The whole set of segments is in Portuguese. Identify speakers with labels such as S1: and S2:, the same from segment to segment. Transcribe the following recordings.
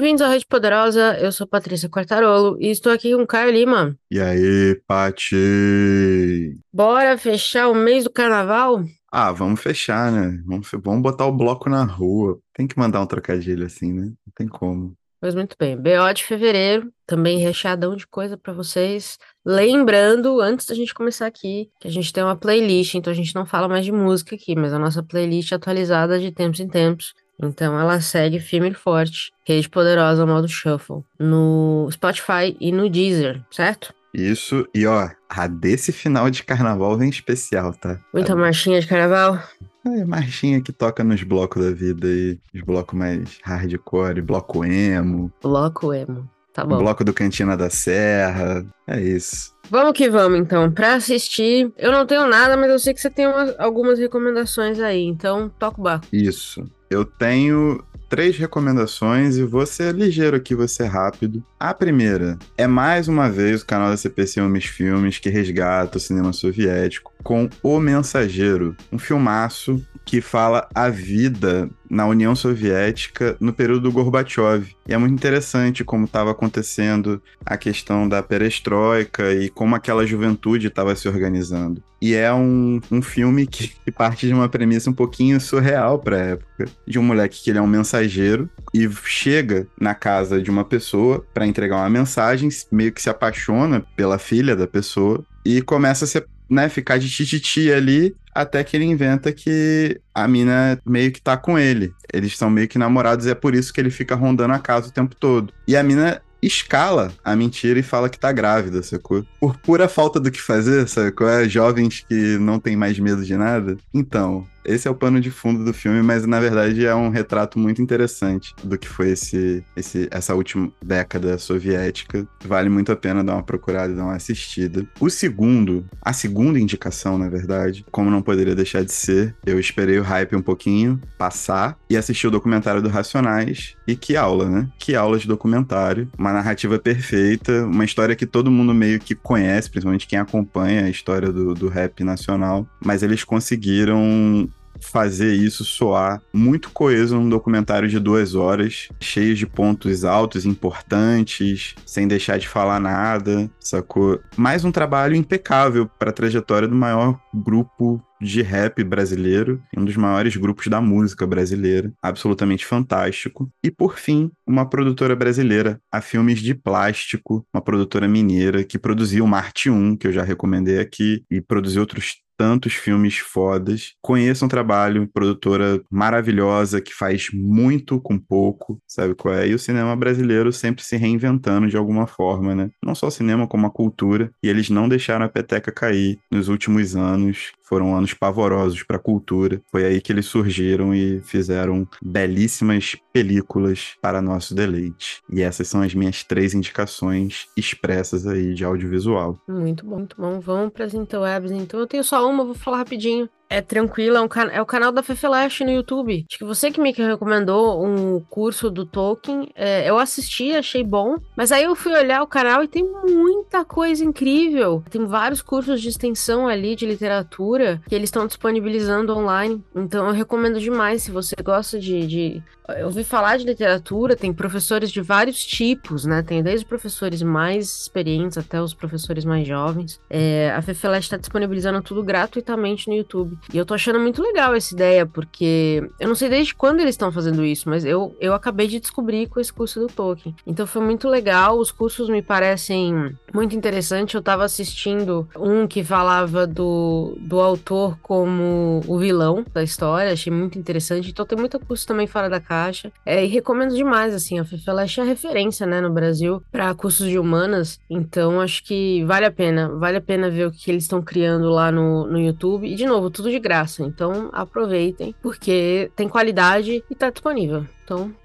S1: Bem-vindos à Rede Poderosa, eu sou Patrícia Quartarolo e estou aqui com o Caio Lima.
S2: E aí, Pati?
S1: Bora fechar o mês do carnaval?
S2: Ah, vamos fechar, né? Vamos, vamos botar o bloco na rua. Tem que mandar um trocadilho assim, né? Não tem como.
S1: Pois muito bem. BO de fevereiro, também recheadão de coisa para vocês. Lembrando, antes da gente começar aqui, que a gente tem uma playlist, então a gente não fala mais de música aqui, mas a nossa playlist é atualizada de tempos em tempos. Então ela segue firme e forte, Rede Poderosa modo Shuffle, no Spotify e no Deezer, certo?
S2: Isso, e ó, a desse final de carnaval vem especial, tá?
S1: Muita
S2: a...
S1: marchinha de carnaval?
S2: É, marchinha que toca nos blocos da vida aí, os blocos mais hardcore, bloco emo.
S1: Bloco emo, tá bom.
S2: Bloco do Cantina da Serra, é isso.
S1: Vamos que vamos, então. Pra assistir, eu não tenho nada, mas eu sei que você tem uma, algumas recomendações aí, então toca o barco.
S2: Isso. Eu tenho três recomendações e vou ser ligeiro aqui, vou ser rápido. A primeira é mais uma vez o canal da CPC Homens Filmes que resgata o cinema soviético com O Mensageiro, um filmaço que fala a vida na União Soviética no período do Gorbachev. E é muito interessante como estava acontecendo a questão da perestroika e como aquela juventude estava se organizando. E é um, um filme que, que parte de uma premissa um pouquinho surreal para a época, de um moleque que ele é um mensageiro e chega na casa de uma pessoa para entregar uma mensagem, meio que se apaixona pela filha da pessoa e começa a né, ficar de tititi ali, até que ele inventa que a mina meio que tá com ele. Eles são meio que namorados e é por isso que ele fica rondando a casa o tempo todo. E a mina escala a mentira e fala que tá grávida, sacou? Por pura falta do que fazer, sacou? É jovens que não tem mais medo de nada. Então, esse é o pano de fundo do filme, mas na verdade é um retrato muito interessante do que foi esse, esse, essa última década soviética. Vale muito a pena dar uma procurada e dar uma assistida. O segundo, a segunda indicação, na verdade, como não poderia deixar de ser, eu esperei o hype um pouquinho passar e assisti o documentário do Racionais. E que aula, né? Que aula de documentário. Uma narrativa perfeita, uma história que todo mundo meio que conhece, principalmente quem acompanha a história do, do rap nacional. Mas eles conseguiram fazer isso soar muito coeso num documentário de duas horas, cheio de pontos altos, importantes, sem deixar de falar nada, sacou? Mais um trabalho impecável para a trajetória do maior grupo de rap brasileiro, um dos maiores grupos da música brasileira, absolutamente fantástico. E por fim, uma produtora brasileira, a Filmes de Plástico, uma produtora mineira que produziu Marte 1, que eu já recomendei aqui, e produziu outros tantos filmes fodas. Conheça um trabalho, produtora maravilhosa que faz muito com pouco, sabe qual é? E o cinema brasileiro sempre se reinventando de alguma forma, né? Não só o cinema, como a cultura. E eles não deixaram a peteca cair nos últimos anos. Foram anos pavorosos para a cultura. Foi aí que eles surgiram e fizeram belíssimas películas para nosso deleite. E essas são as minhas três indicações expressas aí de audiovisual.
S1: Muito bom, muito bom. Vamos para as interwebs, então. Eu tenho só uma, vou falar rapidinho. É tranquilo, é, um can... é o canal da Fefelash no YouTube. Acho que você que me recomendou um curso do Tolkien. É, eu assisti, achei bom. Mas aí eu fui olhar o canal e tem muita coisa incrível. Tem vários cursos de extensão ali de literatura que eles estão disponibilizando online. Então eu recomendo demais se você gosta de, de. Eu ouvi falar de literatura, tem professores de vários tipos, né? Tem desde professores mais experientes até os professores mais jovens. É, a Fefelash está disponibilizando tudo gratuitamente no YouTube. E eu tô achando muito legal essa ideia, porque eu não sei desde quando eles estão fazendo isso, mas eu, eu acabei de descobrir com esse curso do Tolkien. Então foi muito legal, os cursos me parecem muito interessantes. Eu tava assistindo um que falava do, do autor como o vilão da história, achei muito interessante. Então tem muito curso também fora da caixa. É, e recomendo demais, assim, a Fefeleche é referência, né, no Brasil para cursos de humanas. Então acho que vale a pena, vale a pena ver o que eles estão criando lá no, no YouTube. E de novo, tudo de graça. Então aproveitem, porque tem qualidade e tá disponível.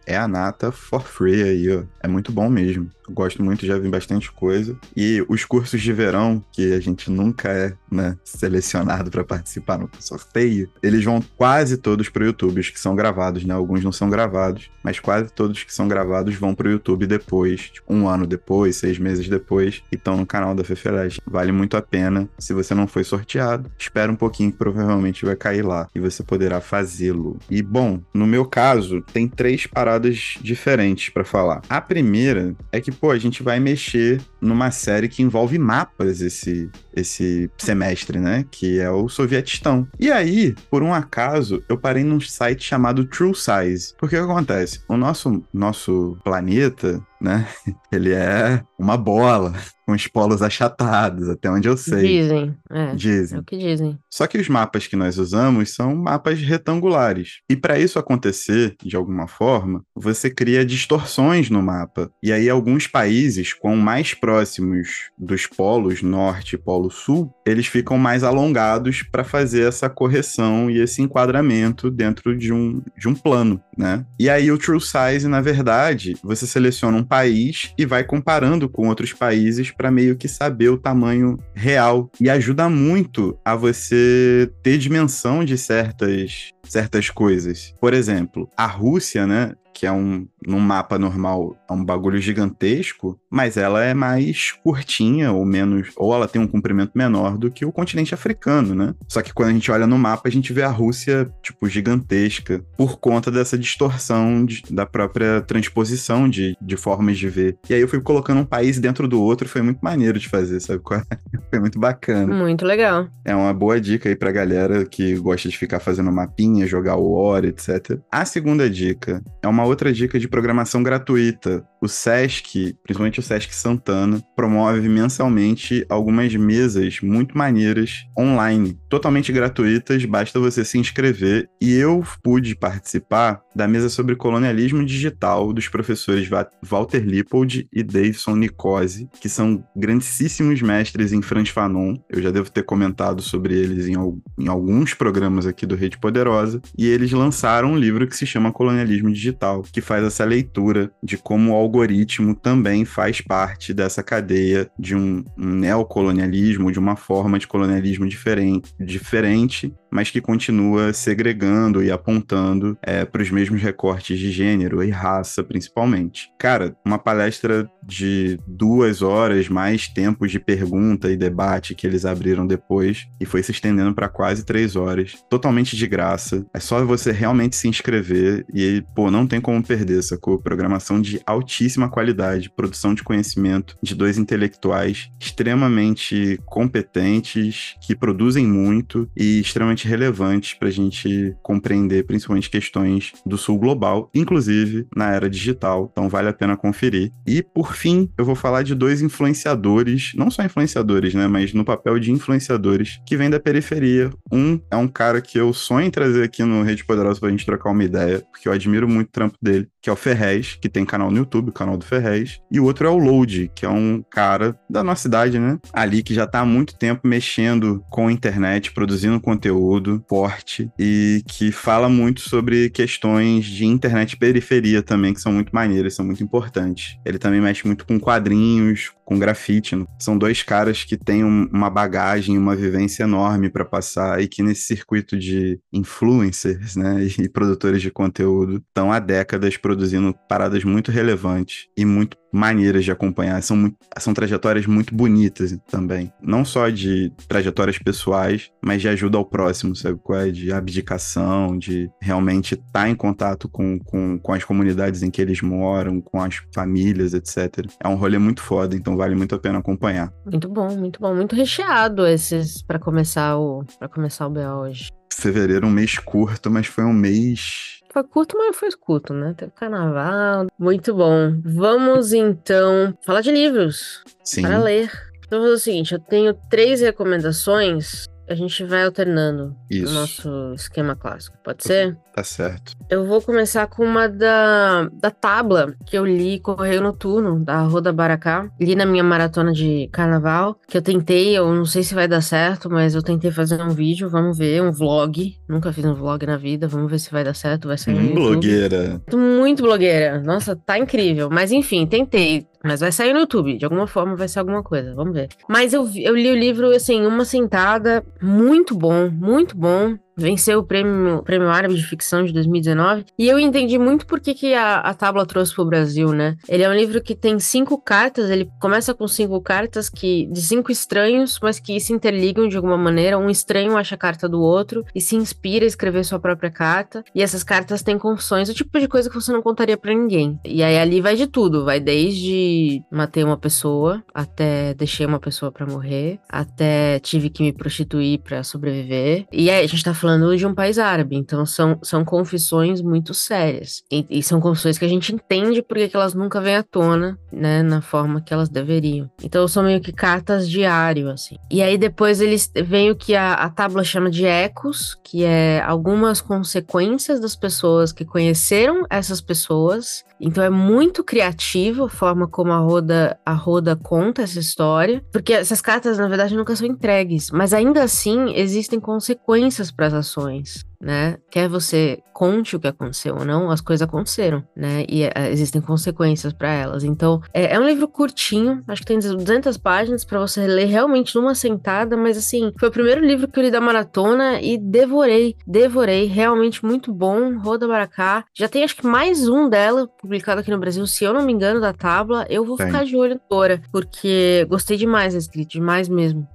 S2: É a nata for free aí, ó. É muito bom mesmo. Eu gosto muito, já vi bastante coisa. E os cursos de verão, que a gente nunca é né, selecionado para participar no sorteio, eles vão quase todos pro YouTube, os que são gravados, né? Alguns não são gravados, mas quase todos que são gravados vão pro YouTube depois, tipo, um ano depois, seis meses depois, e estão no canal da Fefeleste. Vale muito a pena. Se você não foi sorteado, espera um pouquinho que provavelmente vai cair lá e você poderá fazê-lo. E bom, no meu caso, tem três três paradas diferentes para falar. A primeira é que, pô, a gente vai mexer numa série que envolve mapas esse, esse semestre, né? Que é o Sovietistão. E aí, por um acaso, eu parei num site chamado True Size. Porque o que acontece? O nosso, nosso planeta, né? Ele é uma bola com os polos achatados, até onde eu sei.
S1: Dizem, é.
S2: Dizem.
S1: É o que dizem.
S2: Só que os mapas que nós usamos são mapas retangulares. E para isso acontecer, de alguma forma, você cria distorções no mapa. E aí alguns países, com mais próximos dos polos norte e polo sul, eles ficam mais alongados para fazer essa correção e esse enquadramento dentro de um, de um plano, né? E aí o True Size, na verdade, você seleciona um país e vai comparando com outros países para meio que saber o tamanho real e ajuda muito a você ter dimensão de certas certas coisas. Por exemplo, a Rússia, né, que é um num mapa normal é um bagulho gigantesco, mas ela é mais curtinha ou menos, ou ela tem um comprimento menor do que o continente africano, né? Só que quando a gente olha no mapa, a gente vê a Rússia, tipo, gigantesca, por conta dessa distorção de, da própria transposição de, de formas de ver. E aí eu fui colocando um país dentro do outro, foi muito maneiro de fazer, sabe? foi muito bacana.
S1: Muito legal.
S2: É uma boa dica aí pra galera que gosta de ficar fazendo mapinha, jogar o War, etc. A segunda dica é uma outra dica de programação gratuita. O SESC, principalmente o SESC Santana, promove mensalmente algumas mesas muito maneiras online, totalmente gratuitas, basta você se inscrever. E eu pude participar da mesa sobre colonialismo digital dos professores Walter Lippold e Davidson Nicose, que são grandíssimos mestres em Franz Fanon. Eu já devo ter comentado sobre eles em, em alguns programas aqui do Rede Poderosa. E eles lançaram um livro que se chama Colonialismo Digital, que faz essa leitura de como o algoritmo também faz parte dessa cadeia de um, neocolonialismo, de uma forma de colonialismo diferente, diferente mas que continua segregando e apontando é, para os mesmos recortes de gênero e raça, principalmente. Cara, uma palestra de duas horas, mais tempos de pergunta e debate que eles abriram depois, e foi se estendendo para quase três horas, totalmente de graça. É só você realmente se inscrever e, pô, não tem como perder, sacou? Programação de altíssima qualidade, produção de conhecimento de dois intelectuais extremamente competentes, que produzem muito e extremamente relevantes para a gente compreender principalmente questões do sul global, inclusive na era digital. Então vale a pena conferir. E por fim, eu vou falar de dois influenciadores, não só influenciadores, né, mas no papel de influenciadores que vêm da periferia. Um é um cara que eu sonho em trazer aqui no Rede Poderosa para a gente trocar uma ideia, porque eu admiro muito o trampo dele, que é o Ferrez, que tem canal no YouTube, canal do Ferrez. E o outro é o Load, que é um cara da nossa cidade, né? Ali que já está há muito tempo mexendo com a internet, produzindo conteúdo forte e que fala muito sobre questões de internet periferia também, que são muito maneiras, são muito importantes. Ele também mexe muito com quadrinhos, com grafite. Né? São dois caras que têm um, uma bagagem, uma vivência enorme para passar e que nesse circuito de influencers, né, e produtores de conteúdo estão há décadas produzindo paradas muito relevantes e muito maneiras de acompanhar. São, muito, são trajetórias muito bonitas também. Não só de trajetórias pessoais, mas de ajuda ao próximo, sabe? Qual é? De abdicação, de realmente estar tá em contato com, com, com as comunidades em que eles moram, com as famílias, etc. É um rolê muito foda, então vale muito a pena acompanhar.
S1: Muito bom, muito bom. Muito recheado esses para começar o para começar o BO hoje.
S2: Fevereiro, um mês curto, mas foi um mês
S1: foi curto, mas foi curto, né? Teve carnaval. Muito bom. Vamos então falar de livros
S2: Sim.
S1: para ler. Então, vou fazer o seguinte: eu tenho três recomendações a gente vai alternando
S2: Isso.
S1: o nosso esquema clássico. Pode ser?
S2: Tá certo.
S1: Eu vou começar com uma da, da Tabla, que eu li Correio Noturno, da Roda Baracá. Li na minha maratona de carnaval, que eu tentei, eu não sei se vai dar certo, mas eu tentei fazer um vídeo, vamos ver, um vlog. Nunca fiz um vlog na vida, vamos ver se vai dar certo, vai sair hum,
S2: blogueira.
S1: Muito blogueira. Nossa, tá incrível. Mas enfim, tentei. Mas vai sair no YouTube, de alguma forma vai ser alguma coisa, vamos ver. Mas eu, eu li o livro, assim, uma sentada, muito bom, muito bom. Venceu o prêmio, prêmio Árabe de Ficção de 2019. E eu entendi muito por que, que a, a Tábua trouxe pro Brasil, né? Ele é um livro que tem cinco cartas, ele começa com cinco cartas que de cinco estranhos, mas que se interligam de alguma maneira. Um estranho acha a carta do outro e se inspira a escrever sua própria carta. E essas cartas têm confissões, o tipo de coisa que você não contaria para ninguém. E aí ali vai de tudo, vai desde matei uma pessoa até deixei uma pessoa para morrer, até tive que me prostituir para sobreviver. E aí a gente tá falando de um país árabe, então são, são confissões muito sérias. E, e são confissões que a gente entende porque que elas nunca vêm à tona, né, na forma que elas deveriam. Então são meio que cartas diário, assim. E aí depois eles vem o que a, a tábua chama de ecos, que é algumas consequências das pessoas que conheceram essas pessoas então é muito criativo a forma como a Roda, a Roda conta essa história, porque essas cartas na verdade nunca são entregues, mas ainda assim existem consequências para as ações né? Quer você conte o que aconteceu ou não, as coisas aconteceram, né? E é, existem consequências para elas. Então, é, é, um livro curtinho, acho que tem 200 páginas para você ler realmente numa sentada, mas assim, foi o primeiro livro que eu li da maratona e devorei, devorei, realmente muito bom, Roda Baracá. Já tem acho que mais um dela publicado aqui no Brasil, se eu não me engano, da Tábua. Eu vou tem. ficar de olho agora, porque gostei demais da escrita, demais mesmo.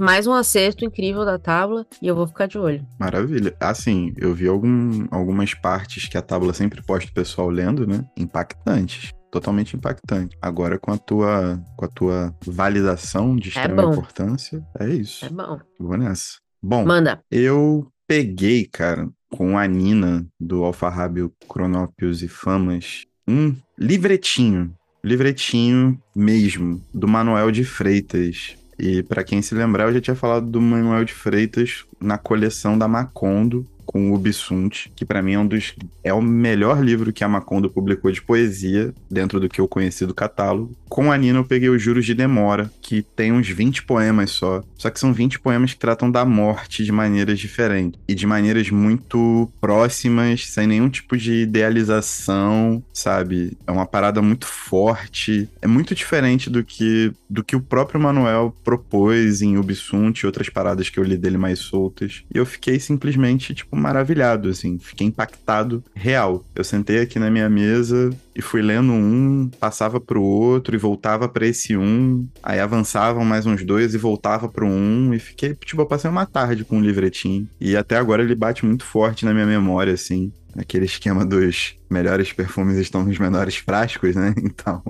S1: mais um acerto incrível da Tábua e eu vou ficar de olho.
S2: Maravilha. Assim, assim, eu vi algum, algumas partes que a tábua sempre posta o pessoal lendo, né? Impactantes totalmente impactante. Agora, com a tua, com a tua validação de é extrema é importância, é isso.
S1: É bom.
S2: Vou nessa. Bom,
S1: Manda.
S2: eu peguei, cara, com a Nina do Alfarrábio Cronópios e Famas, um livretinho, livretinho mesmo, do Manuel de Freitas. E para quem se lembrar, eu já tinha falado do Manuel de Freitas na coleção da Macondo, com o Bissunt, que para mim é um dos é o melhor livro que a Macondo publicou de poesia dentro do que eu conheci do catálogo. Com a Nina eu peguei os Juros de Demora, que tem uns 20 poemas só, só que são 20 poemas que tratam da morte de maneiras diferentes e de maneiras muito próximas, sem nenhum tipo de idealização, sabe? É uma parada muito forte, é muito diferente do que do que o próprio Manuel propôs em Ubisunt e outras paradas que eu li dele mais soltas. E eu fiquei simplesmente tipo maravilhado, assim, fiquei impactado real. Eu sentei aqui na minha mesa e fui lendo um, passava pro outro e voltava para esse um, aí avançavam mais uns dois e voltava pro um, e fiquei, tipo, eu passei uma tarde com um livretinho. E até agora ele bate muito forte na minha memória, assim aquele esquema dos melhores perfumes estão nos menores frascos, né? Então,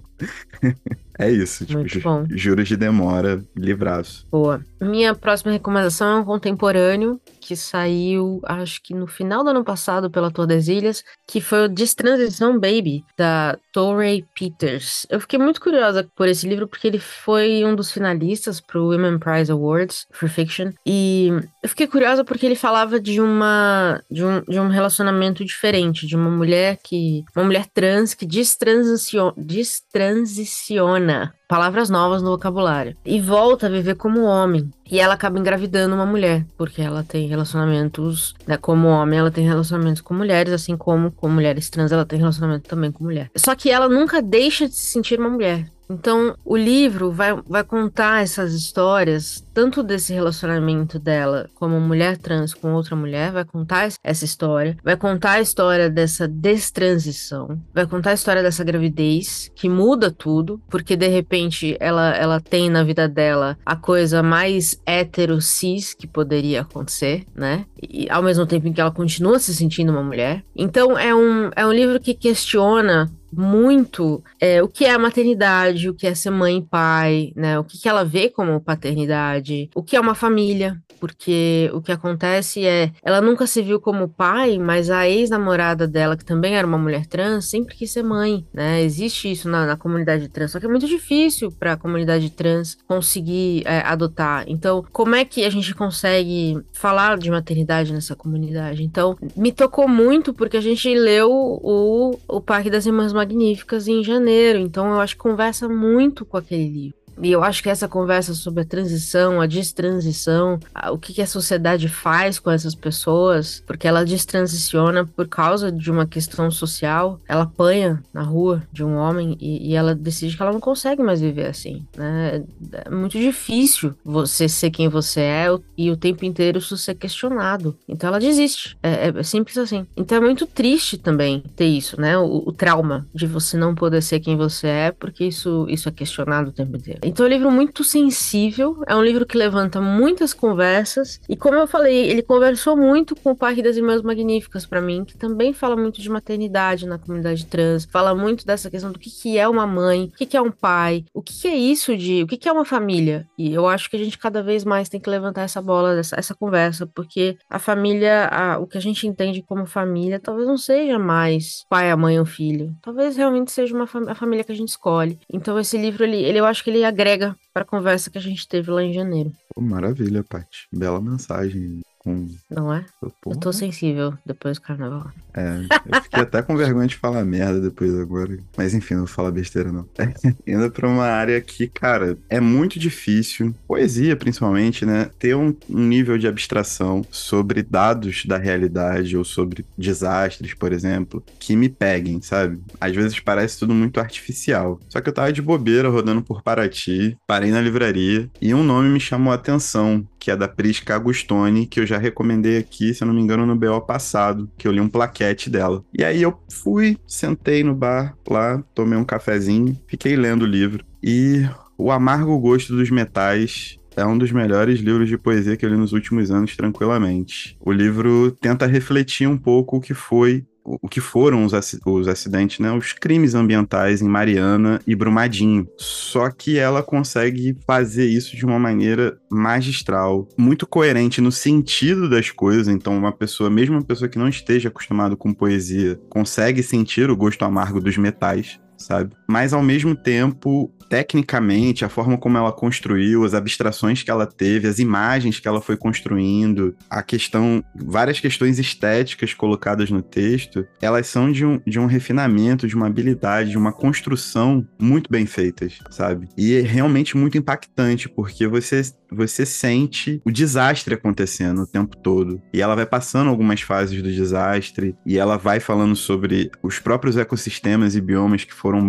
S2: é isso. Tipo, Muito bom. Juros de demora, livraço.
S1: Boa. Minha próxima recomendação é um contemporâneo que saiu, acho que no final do ano passado, pela Tordesilhas, que foi o Destransição Baby, da Torrey Peters. Eu fiquei muito curiosa por esse livro, porque ele foi um dos finalistas para o Women Prize Awards for Fiction. E eu fiquei curiosa porque ele falava de uma de um, de um relacionamento diferente, de uma mulher que. uma mulher trans que destransiciona, destransiciona palavras novas no vocabulário. E volta a viver como homem. E ela acaba engravidando uma mulher, porque ela tem relacionamentos, né, como homem, ela tem relacionamentos com mulheres, assim como com mulheres trans, ela tem relacionamento também com mulher. Só que ela nunca deixa de se sentir uma mulher. Então, o livro vai, vai contar essas histórias, tanto desse relacionamento dela como mulher trans com outra mulher, vai contar essa história, vai contar a história dessa destransição, vai contar a história dessa gravidez, que muda tudo, porque de repente ela, ela tem na vida dela a coisa mais hétero cis que poderia acontecer, né? E ao mesmo tempo em que ela continua se sentindo uma mulher. Então, é um, é um livro que questiona muito é, o que é a maternidade, o que é ser mãe e pai, né? O que, que ela vê como paternidade, o que é uma família, porque o que acontece é, ela nunca se viu como pai, mas a ex-namorada dela, que também era uma mulher trans, sempre quis ser mãe, né? Existe isso na, na comunidade trans, só que é muito difícil para a comunidade trans conseguir é, adotar. Então, como é que a gente consegue falar de maternidade nessa comunidade? Então, me tocou muito porque a gente leu o, o Parque das Irmãs Magníficas em janeiro, então eu acho que conversa muito com aquele livro. E eu acho que essa conversa sobre a transição, a destransição, a, o que, que a sociedade faz com essas pessoas, porque ela destransiciona por causa de uma questão social, ela apanha na rua de um homem e, e ela decide que ela não consegue mais viver assim, né? É muito difícil você ser quem você é e o tempo inteiro isso ser questionado. Então ela desiste. É, é simples assim. Então é muito triste também ter isso, né? O, o, trauma de você não poder ser quem você é, porque isso, isso é questionado o tempo inteiro. Então é um livro muito sensível, é um livro que levanta muitas conversas. E como eu falei, ele conversou muito com o pai das Irmãs Magníficas para mim, que também fala muito de maternidade na comunidade trans, fala muito dessa questão do que, que é uma mãe, o que, que é um pai, o que, que é isso de. o que, que é uma família. E eu acho que a gente cada vez mais tem que levantar essa bola, essa, essa conversa, porque a família, a, o que a gente entende como família, talvez não seja mais pai, a mãe ou filho. Talvez realmente seja uma fam a família que a gente escolhe. Então esse livro, ele, ele eu acho que ele agrega para a conversa que a gente teve lá em janeiro.
S2: maravilha, Paty. Bela mensagem com.
S1: Não é? Porra. Eu tô sensível depois do carnaval.
S2: É, eu fiquei até com vergonha de falar merda depois agora. Mas enfim, não vou falar besteira, não. Indo pra uma área que, cara, é muito difícil, poesia principalmente, né? Ter um, um nível de abstração sobre dados da realidade ou sobre desastres, por exemplo, que me peguem, sabe? Às vezes parece tudo muito artificial. Só que eu tava de bobeira rodando por Paraty, parei na livraria e um nome me chamou a atenção, que é da Prisca Agustoni, que eu já recomendei aqui, se eu não me engano, no BO passado, que eu li um plaquete dela. E aí eu fui, sentei no bar lá, tomei um cafezinho, fiquei lendo o livro. E O Amargo Gosto dos Metais é um dos melhores livros de poesia que eu li nos últimos anos, tranquilamente. O livro tenta refletir um pouco o que foi o que foram os, os acidentes, né? Os crimes ambientais em Mariana e Brumadinho. Só que ela consegue fazer isso de uma maneira magistral, muito coerente no sentido das coisas. Então, uma pessoa, mesmo uma pessoa que não esteja acostumada com poesia, consegue sentir o gosto amargo dos metais sabe? Mas ao mesmo tempo, tecnicamente, a forma como ela construiu, as abstrações que ela teve, as imagens que ela foi construindo, a questão, várias questões estéticas colocadas no texto, elas são de um, de um refinamento, de uma habilidade, de uma construção muito bem feitas, sabe? E é realmente muito impactante, porque você você sente o desastre acontecendo o tempo todo. E ela vai passando algumas fases do desastre e ela vai falando sobre os próprios ecossistemas e biomas que foram,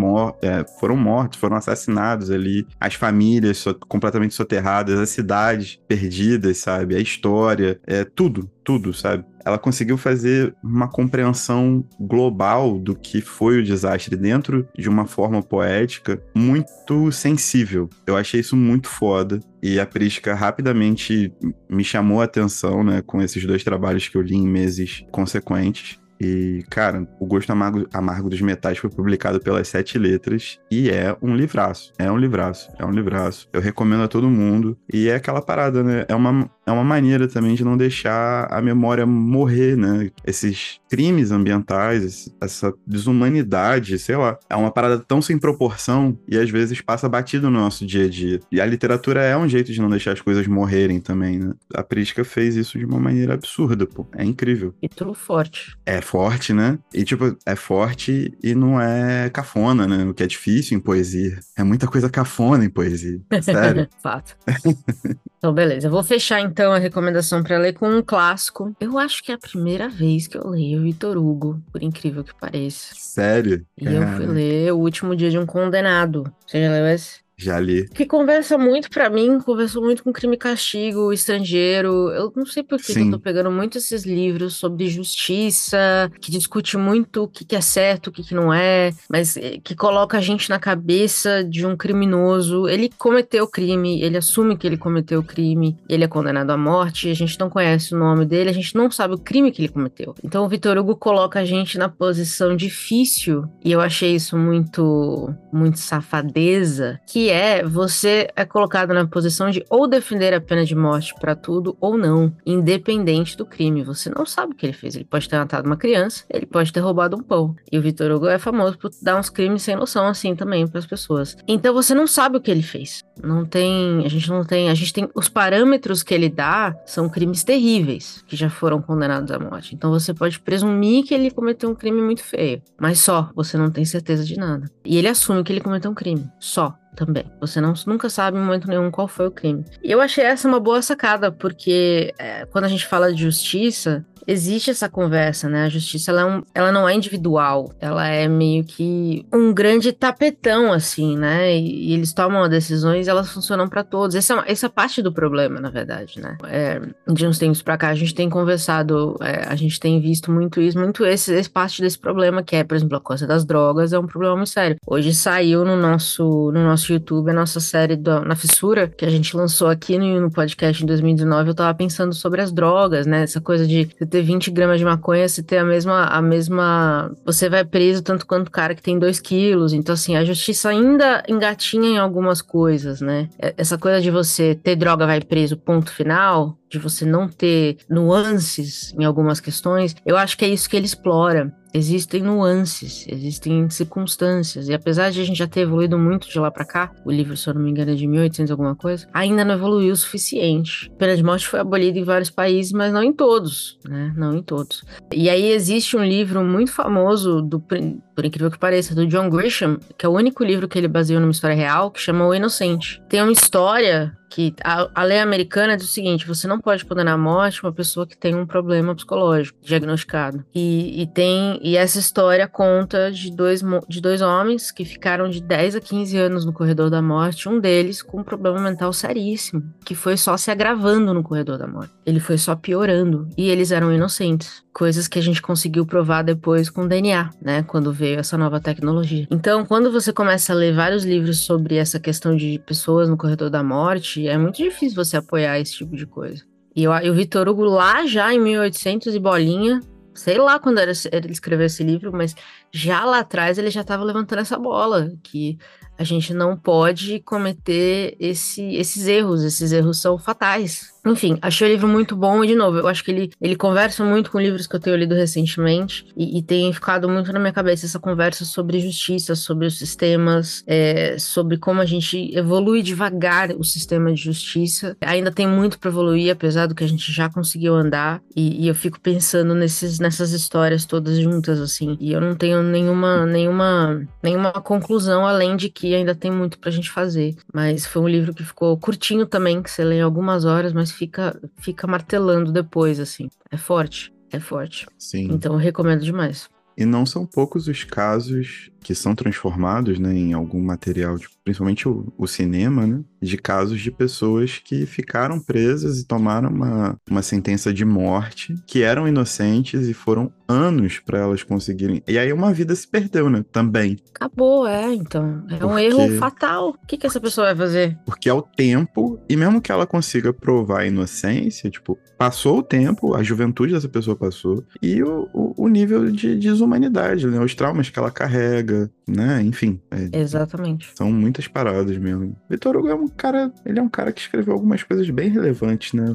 S2: é, foram mortos, foram assassinados ali, as famílias so completamente soterradas, as cidades perdidas, sabe? A história, é tudo, tudo, sabe? Ela conseguiu fazer uma compreensão global do que foi o desastre dentro de uma forma poética muito sensível. Eu achei isso muito foda. E a Prisca rapidamente me chamou a atenção, né, com esses dois trabalhos que eu li em meses consequentes. E, cara, O Gosto Amargo, Amargo dos Metais foi publicado pelas Sete Letras e é um livraço. É um livraço. É um livraço. Eu recomendo a todo mundo. E é aquela parada, né? É uma, é uma maneira também de não deixar a memória morrer, né? Esses crimes ambientais, essa desumanidade, sei lá. É uma parada tão sem proporção e às vezes passa batido no nosso dia a dia. E a literatura é um jeito de não deixar as coisas morrerem também, né? A Prisca fez isso de uma maneira absurda, pô. É incrível.
S1: E tudo forte.
S2: É forte, né? E, tipo, é forte e não é cafona, né? O que é difícil em poesia. É muita coisa cafona em poesia. Sério.
S1: Fato. então, beleza. Eu vou fechar, então, a recomendação para ler com um clássico. Eu acho que é a primeira vez que eu leio Vitor Hugo, por incrível que pareça.
S2: Sério?
S1: E Cara. eu fui ler O Último Dia de um Condenado. Você já leu esse?
S2: Já li.
S1: Que conversa muito para mim, conversou muito com crime e castigo, estrangeiro. Eu não sei por que, que eu tô pegando muito esses livros sobre justiça, que discute muito o que, que é certo, o que, que não é, mas eh, que coloca a gente na cabeça de um criminoso. Ele cometeu crime, ele assume que ele cometeu crime, ele é condenado à morte, a gente não conhece o nome dele, a gente não sabe o crime que ele cometeu. Então o Vitor Hugo coloca a gente na posição difícil, e eu achei isso muito, muito safadeza, que é você é colocado na posição de ou defender a pena de morte para tudo ou não, independente do crime. Você não sabe o que ele fez. Ele pode ter matado uma criança, ele pode ter roubado um pão. E o Vitor Hugo é famoso por dar uns crimes sem noção assim também para as pessoas. Então você não sabe o que ele fez. Não tem, a gente não tem, a gente tem os parâmetros que ele dá são crimes terríveis que já foram condenados à morte. Então você pode presumir que ele cometeu um crime muito feio, mas só, você não tem certeza de nada. E ele assume que ele cometeu um crime, só. Também. Você não, nunca sabe em momento nenhum qual foi o crime. E eu achei essa uma boa sacada, porque é, quando a gente fala de justiça, existe essa conversa, né? A justiça ela, é um, ela não é individual, ela é meio que um grande tapetão, assim, né? E, e eles tomam decisões, elas funcionam para todos. Essa, é essa é parte do problema, na verdade, né? É, de uns tempos para cá, a gente tem conversado, é, a gente tem visto muito isso, muito esse, esse parte desse problema que é, por exemplo, a coisa das drogas é um problema muito sério. Hoje saiu no nosso, no nosso YouTube a nossa série do, na fissura que a gente lançou aqui no, no podcast em 2019. Eu tava pensando sobre as drogas, né? Essa coisa de você ter 20 gramas de maconha, você ter a mesma, a mesma. Você vai preso tanto quanto o cara que tem 2 quilos. Então, assim, a justiça ainda engatinha em algumas coisas, né? Essa coisa de você ter droga vai preso, ponto final, de você não ter nuances em algumas questões, eu acho que é isso que ele explora. Existem nuances, existem circunstâncias, e apesar de a gente já ter evoluído muito de lá para cá, o livro, se eu não me engano, é de 1800 alguma coisa, ainda não evoluiu o suficiente. A pena de morte foi abolida em vários países, mas não em todos, né? Não em todos. E aí existe um livro muito famoso, do, por incrível que pareça, do John Grisham, que é o único livro que ele baseou numa história real, que chama O Inocente. Tem uma história que a, a, lei americana diz o seguinte: você não pode condenar à morte uma pessoa que tem um problema psicológico diagnosticado. E, e tem e essa história conta de dois, de dois homens que ficaram de 10 a 15 anos no corredor da morte, um deles com um problema mental seríssimo, que foi só se agravando no corredor da morte. Ele foi só piorando e eles eram inocentes coisas que a gente conseguiu provar depois com DNA, né? Quando veio essa nova tecnologia. Então, quando você começa a ler vários livros sobre essa questão de pessoas no corredor da morte, é muito difícil você apoiar esse tipo de coisa. E eu, o Vitor Hugo, lá já em 1800 e bolinha, sei lá quando era, ele escreveu esse livro, mas já lá atrás ele já estava levantando essa bola, que a gente não pode cometer esse, esses erros, esses erros são fatais. Enfim, achei o livro muito bom e, de novo, eu acho que ele, ele conversa muito com livros que eu tenho lido recentemente e, e tem ficado muito na minha cabeça essa conversa sobre justiça, sobre os sistemas, é, sobre como a gente evolui devagar o sistema de justiça. Ainda tem muito para evoluir, apesar do que a gente já conseguiu andar, e, e, eu fico pensando nesses, nessas histórias todas juntas, assim, e eu não tenho nenhuma, nenhuma, nenhuma conclusão além de que ainda tem muito pra gente fazer. Mas foi um livro que ficou curtinho também, que você lê em algumas horas, mas fica, fica martelando depois, assim. É forte, é forte.
S2: Sim.
S1: Então eu recomendo demais.
S2: E não são poucos os casos que são transformados né, em algum material, de, principalmente o, o, cinema, né, de casos de pessoas que ficaram presas e tomaram uma, uma sentença de morte, que eram inocentes e foram anos para elas conseguirem. E aí uma vida se perdeu, né? Também.
S1: Acabou, é, então. É Porque... um erro fatal. O que, que essa pessoa vai fazer?
S2: Porque é o tempo, e mesmo que ela consiga provar a inocência, tipo, passou o tempo, a juventude dessa pessoa passou, e o, o, o nível de desumanidade, né? Os traumas que ela carrega né? Enfim.
S1: É,
S2: Exatamente. São muitas paradas mesmo. Vitor Hugo é um cara. Ele é um cara que escreveu algumas coisas bem relevantes, né?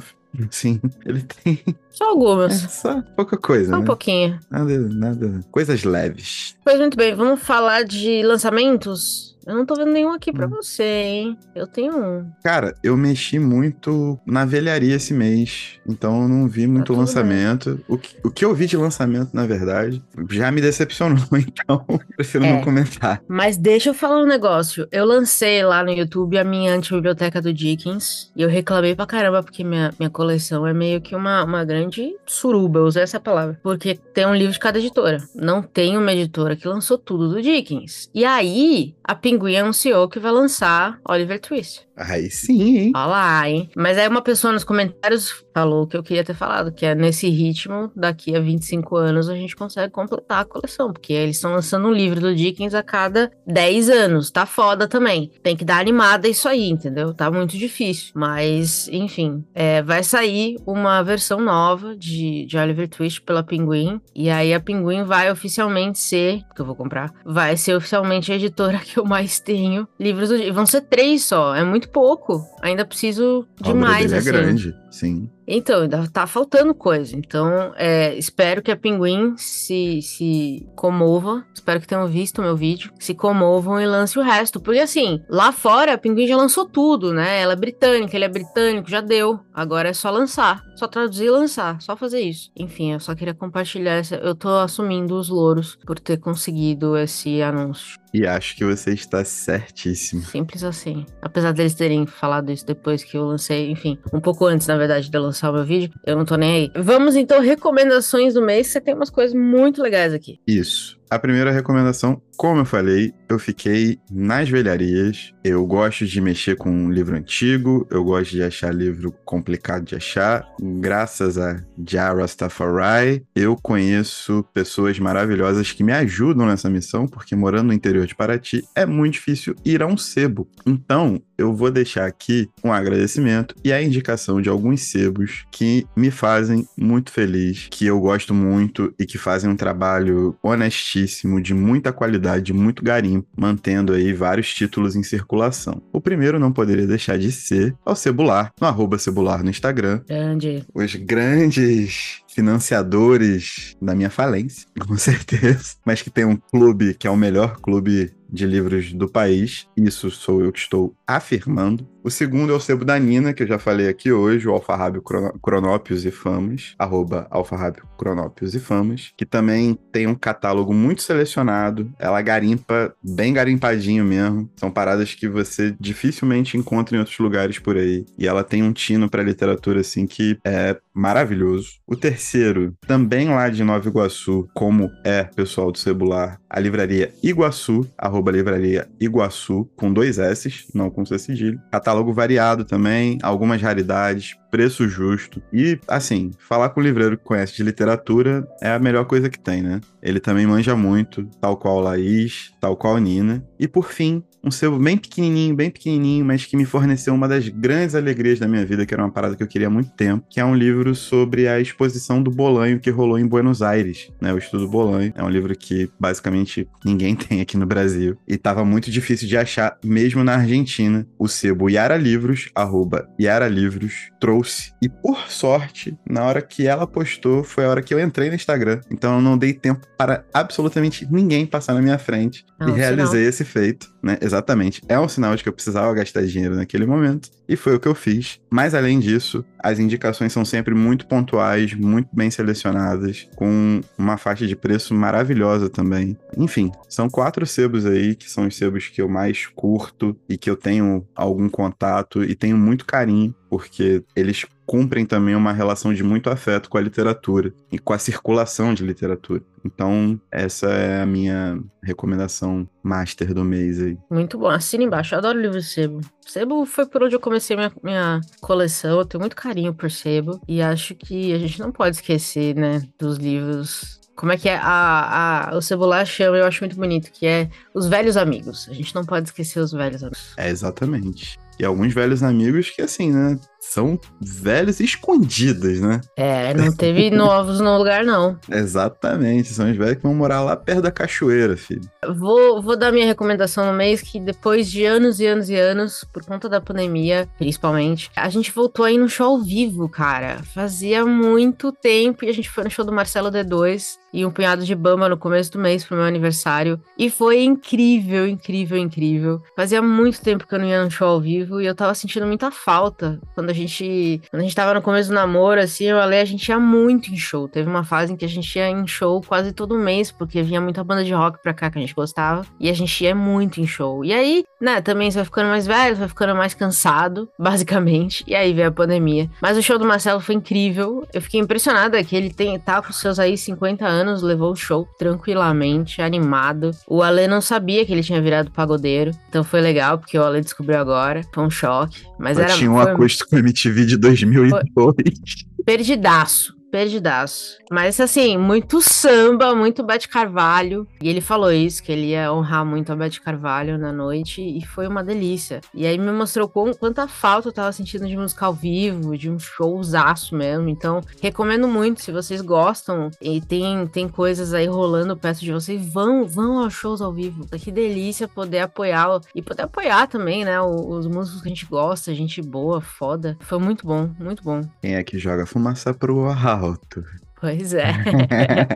S2: Sim, ele tem.
S1: Só algumas.
S2: É, só pouca coisa.
S1: Só
S2: né?
S1: um pouquinho.
S2: Nada, nada. Coisas leves.
S1: Pois muito bem, vamos falar de lançamentos? Eu não tô vendo nenhum aqui pra hum. você, hein? Eu tenho um.
S2: Cara, eu mexi muito na velharia esse mês, então eu não vi muito tá lançamento. O que, o que eu vi de lançamento, na verdade, já me decepcionou, então prefiro é. não comentar.
S1: Mas deixa eu falar um negócio. Eu lancei lá no YouTube a minha antibiblioteca do Dickens e eu reclamei pra caramba porque minha, minha coleção é meio que uma, uma grande suruba, eu usei essa palavra. Porque tem um livro de cada editora. Não tem uma editora que lançou tudo do Dickens. E aí, a Pinguim anunciou que vai lançar Oliver Twist.
S2: Aí sim, hein?
S1: Olha lá, hein? Mas aí uma pessoa nos comentários falou que eu queria ter falado, que é nesse ritmo, daqui a 25 anos a gente consegue completar a coleção, porque eles estão lançando um livro do Dickens a cada 10 anos. Tá foda também. Tem que dar animada isso aí, entendeu? Tá muito difícil. Mas, enfim, é, vai sair uma versão nova de, de Oliver Twist pela Pinguim. E aí a Pinguim vai oficialmente ser, que eu vou comprar, vai ser oficialmente a editora que eu mais tenho livros do Vão ser três só. É muito pouco. Ainda preciso de mais,
S2: é
S1: assim.
S2: É grande. Sim.
S1: Então, ainda tá faltando coisa. Então, é, espero que a Pinguim se, se comova. Espero que tenham visto o meu vídeo. Se comovam e lance o resto. Porque, assim, lá fora a Pinguim já lançou tudo, né? Ela é britânica, ele é britânico, já deu. Agora é só lançar. Só traduzir e lançar. Só fazer isso. Enfim, eu só queria compartilhar. Essa, eu tô assumindo os louros por ter conseguido esse anúncio.
S2: E acho que você está certíssimo.
S1: Simples assim. Apesar deles terem falado isso depois que eu lancei, enfim, um pouco antes, na verdade, de eu lançar o meu vídeo, eu não tô nem aí. Vamos então, recomendações do mês. Você tem umas coisas muito legais aqui.
S2: Isso. A primeira recomendação, como eu falei, eu fiquei nas velharias. Eu gosto de mexer com um livro antigo, eu gosto de achar livro complicado de achar. Graças a Jara Rastafari, eu conheço pessoas maravilhosas que me ajudam nessa missão, porque morando no interior de Paraty é muito difícil ir a um sebo. Então, eu vou deixar aqui um agradecimento e a indicação de alguns sebos que me fazem muito feliz, que eu gosto muito e que fazem um trabalho de muita qualidade, de muito garimpo, mantendo aí vários títulos em circulação. O primeiro não poderia deixar de ser ao Cebular, no arroba Cebular no Instagram.
S1: Grande.
S2: Os grandes financiadores da minha falência, com certeza, mas que tem um clube que é o melhor clube de livros do país. Isso sou eu que estou afirmando. O segundo é o sebo da Nina, que eu já falei aqui hoje, o Alfarrábio Cronópios e Famas, arroba Alfarrábio Cronópios e Famas, que também tem um catálogo muito selecionado. Ela garimpa bem garimpadinho mesmo. São paradas que você dificilmente encontra em outros lugares por aí. E ela tem um tino para literatura assim que é maravilhoso. O terceiro, também lá de Nova Iguaçu, como é pessoal do Cebular, a livraria Iguaçu, arroba livraria Iguaçu, com dois S, não com C cedilho. Catálogo variado também, algumas raridades, preço justo. E, assim, falar com o livreiro que conhece de literatura é a melhor coisa que tem, né? Ele também manja muito, tal qual Laís, tal qual Nina. E, por fim, um sebo bem pequenininho, bem pequenininho, mas que me forneceu uma das grandes alegrias da minha vida, que era uma parada que eu queria há muito tempo, que é um livro sobre a exposição do Bolanho que rolou em Buenos Aires, né? O Estudo Bolanho. É um livro que, basicamente, ninguém tem aqui no Brasil. E tava muito difícil de achar, mesmo na Argentina. O sebo Yara Livros, arroba Yara Livros, trouxe. E por sorte, na hora que ela postou, foi a hora que eu entrei no Instagram. Então eu não dei tempo para absolutamente ninguém passar na minha frente. É e realizei sinal. esse feito, né? Exatamente. É um sinal de que eu precisava gastar dinheiro naquele momento. E foi o que eu fiz. Mas além disso, as indicações são sempre muito pontuais, muito bem selecionadas, com uma faixa de preço maravilhosa também. Enfim, são quatro sebos aí que são os sebos que eu mais curto e que eu tenho algum contato e tenho muito carinho, porque eles cumprem também uma relação de muito afeto com a literatura e com a circulação de literatura. Então, essa é a minha recomendação master do mês aí.
S1: Muito bom. Assina embaixo. Eu adoro livro de sebo. Sebo foi por onde eu comecei minha, minha coleção. Eu tenho muito carinho por sebo. E acho que a gente não pode esquecer, né, dos livros como é que é? A, a, o Cebolar chama, eu acho muito bonito, que é os velhos amigos. A gente não pode esquecer os velhos amigos.
S2: É, exatamente. E alguns velhos amigos que, assim, né? São velhos escondidos, né?
S1: É, não teve novos no lugar, não.
S2: Exatamente, são os velhos que vão morar lá perto da cachoeira, filho.
S1: Vou, vou dar minha recomendação no mês que depois de anos e anos e anos, por conta da pandemia, principalmente, a gente voltou aí no show ao vivo, cara. Fazia muito tempo e a gente foi no show do Marcelo D2 e um punhado de bamba no começo do mês pro meu aniversário. E foi incrível, incrível, incrível. Fazia muito tempo que eu não ia no show ao vivo e eu tava sentindo muita falta quando a gente. Quando a gente tava no começo do namoro, assim, eu e a Lê, a gente ia muito em show. Teve uma fase em que a gente ia em show quase todo mês, porque vinha muita banda de rock pra cá que a gente gostava. E a gente ia muito em show. E aí, né, também você vai ficando mais velho, vai ficando mais cansado, basicamente. E aí veio a pandemia. Mas o show do Marcelo foi incrível. Eu fiquei impressionada que ele tem, tá com seus aí 50 anos, levou o show tranquilamente, animado. O Ale não sabia que ele tinha virado pagodeiro. Então foi legal, porque o Ale descobriu agora. Foi um choque. Mas
S2: Eu
S1: era.
S2: Tinha um acústico MTV de 2002.
S1: Perdidaço. Perdidaço. Mas assim, muito samba, muito Bete Carvalho. E ele falou isso, que ele ia honrar muito a Bete Carvalho na noite, e foi uma delícia. E aí me mostrou com, quanta falta eu tava sentindo de música ao vivo, de um showzaço mesmo. Então, recomendo muito, se vocês gostam e tem, tem coisas aí rolando perto de vocês, vão, vão aos shows ao vivo. Que delícia poder apoiar e poder apoiar também, né? Os, os músicos que a gente gosta, gente boa, foda. Foi muito bom, muito bom.
S2: Quem é que joga fumaça pro alto?
S1: Pois é.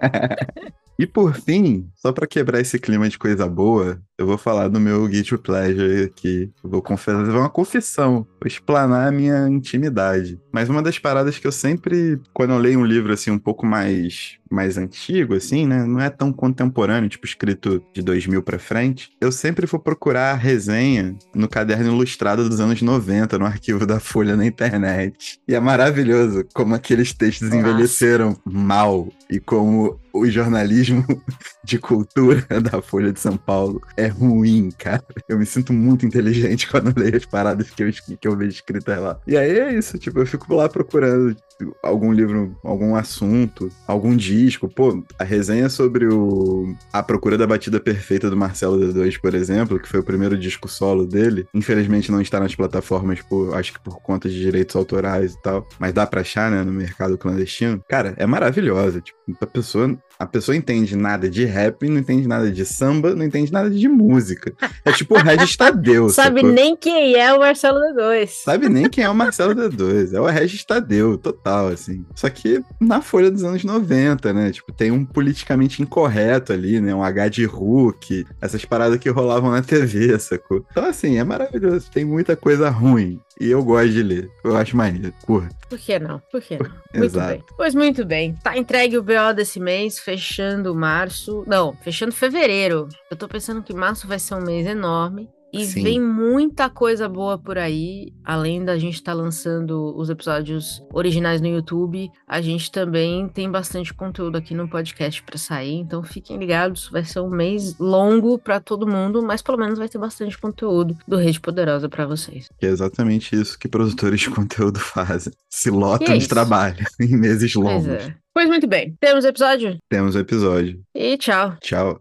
S2: e por fim, só para quebrar esse clima de coisa boa, eu vou falar do meu guilty pleasure aqui. Eu vou confessar, uma confissão, vou explanar a minha intimidade. Mas uma das paradas que eu sempre, quando eu leio um livro assim um pouco mais mais antigo assim, né, não é tão contemporâneo, tipo escrito de 2000 para frente, eu sempre vou procurar a resenha no caderno ilustrado dos anos 90 no arquivo da Folha na internet. E é maravilhoso como aqueles textos Nossa. envelheceram mal e como o jornalismo de cultura da Folha de São Paulo é ruim, cara. Eu me sinto muito inteligente quando leio as paradas que eu, que eu vejo escritas lá. E aí é isso, tipo, eu fico lá procurando algum livro, algum assunto, algum disco. Pô, a resenha sobre o A Procura da Batida Perfeita do Marcelo D2, por exemplo, que foi o primeiro disco solo dele, infelizmente não está nas plataformas, por, acho que por conta de direitos autorais e tal, mas dá pra achar, né, no mercado clandestino. Cara, é maravilhosa. Tipo, a pessoa a pessoa entende nada de rap, não entende nada de samba, não entende nada de música. É tipo o Regis Tadeu.
S1: Sabe sacou? nem quem é o Marcelo D2.
S2: Sabe nem quem é o Marcelo D2. É o Regis Tadeu, total, assim. Só que na folha dos anos 90, né? Tipo, tem um politicamente incorreto ali, né? Um H de Hulk, essas paradas que rolavam na TV, sacou? Então, assim, é maravilhoso. Tem muita coisa ruim. E eu gosto de ler. Eu acho maneiro. Curto.
S1: Por que não? Por que não? Muito Exato. bem. Pois muito bem. Tá entregue o BO desse mês, fechando março. Não, fechando fevereiro. Eu tô pensando que março vai ser um mês enorme. E Sim. vem muita coisa boa por aí. Além da gente estar tá lançando os episódios originais no YouTube, a gente também tem bastante conteúdo aqui no podcast para sair. Então fiquem ligados, vai ser um mês longo para todo mundo, mas pelo menos vai ter bastante conteúdo do Rede Poderosa para vocês.
S2: É exatamente isso que produtores de conteúdo fazem. Se lotam é de trabalho em meses longos. Pois, é.
S1: pois muito bem. Temos episódio?
S2: Temos episódio.
S1: E tchau.
S2: Tchau.